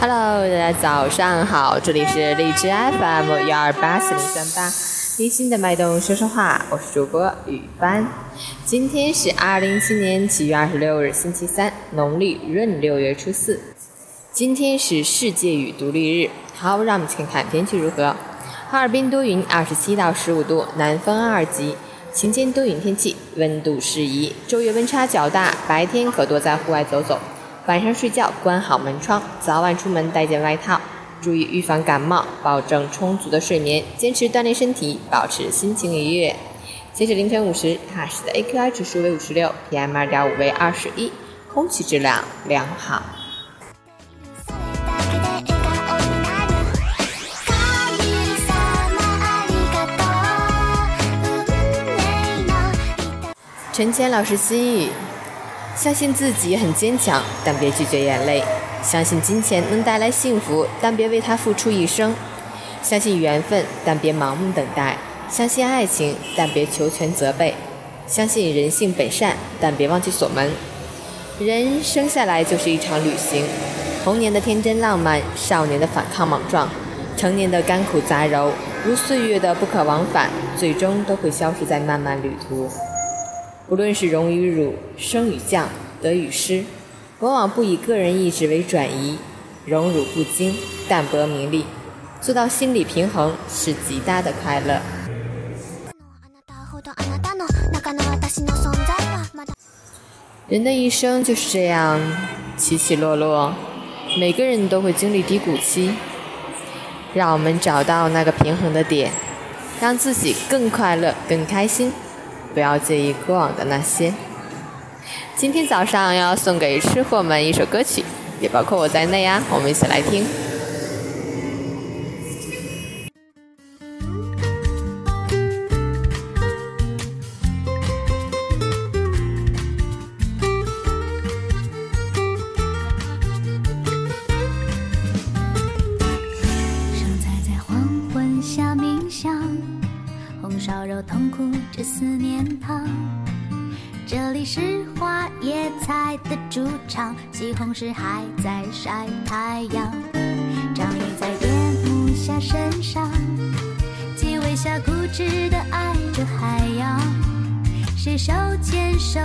Hello，大家早上好，这里是荔枝 FM 幺二八四零三八，贴心的脉动说说话，我是主播雨帆。今天是二零一七年七月二十六日，星期三，农历闰六月初四。今天是世界语独立日。好，让我们去看看天气如何。哈尔滨多云，二十七到十五度，南风二级，晴间多云天气，温度适宜。昼夜温差较大，白天可多在户外走走。晚上睡觉关好门窗，早晚出门带件外套，注意预防感冒，保证充足的睡眠，坚持锻炼身体，保持心情愉悦。截止凌晨五时，哈市的 AQI 指数为五十六，PM 二点五为二十一，空气质量良好。陈谦老师心语：相信自己很坚强，但别拒绝眼泪；相信金钱能带来幸福，但别为它付出一生；相信缘分，但别盲目等待；相信爱情，但别求全责备；相信人性本善，但别忘记锁门。人生下来就是一场旅行，童年的天真浪漫，少年的反抗莽撞，成年的甘苦杂糅，如岁月的不可往返，最终都会消失在漫漫旅途。不论是荣与辱，升与降，得与失，往往不以个人意志为转移，荣辱不惊，淡泊名利，做到心理平衡是极大的快乐。あなたほどあなたの中の私の存在はまだ人的一生就是这样起起落落，每个人都会经历低谷期。让我们找到那个平衡的点，让自己更快乐、更开心， 不要介意过往的那些。今天早上要送给吃货们一首歌曲，也包括我在内啊，我们一起来听。肉痛苦着思念他。这里是花椰菜的主场，西红柿还在晒太阳。章鱼在夜幕下身上，鸡尾虾固执的爱着海洋。谁手牵手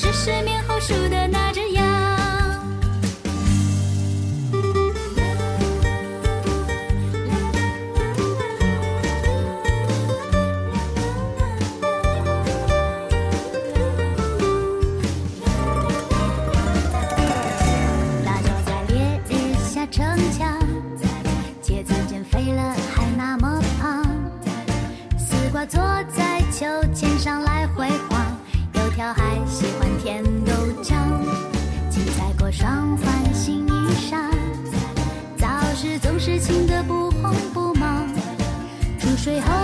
是失眠后数的那最后。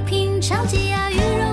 品尝鸡鸭鱼肉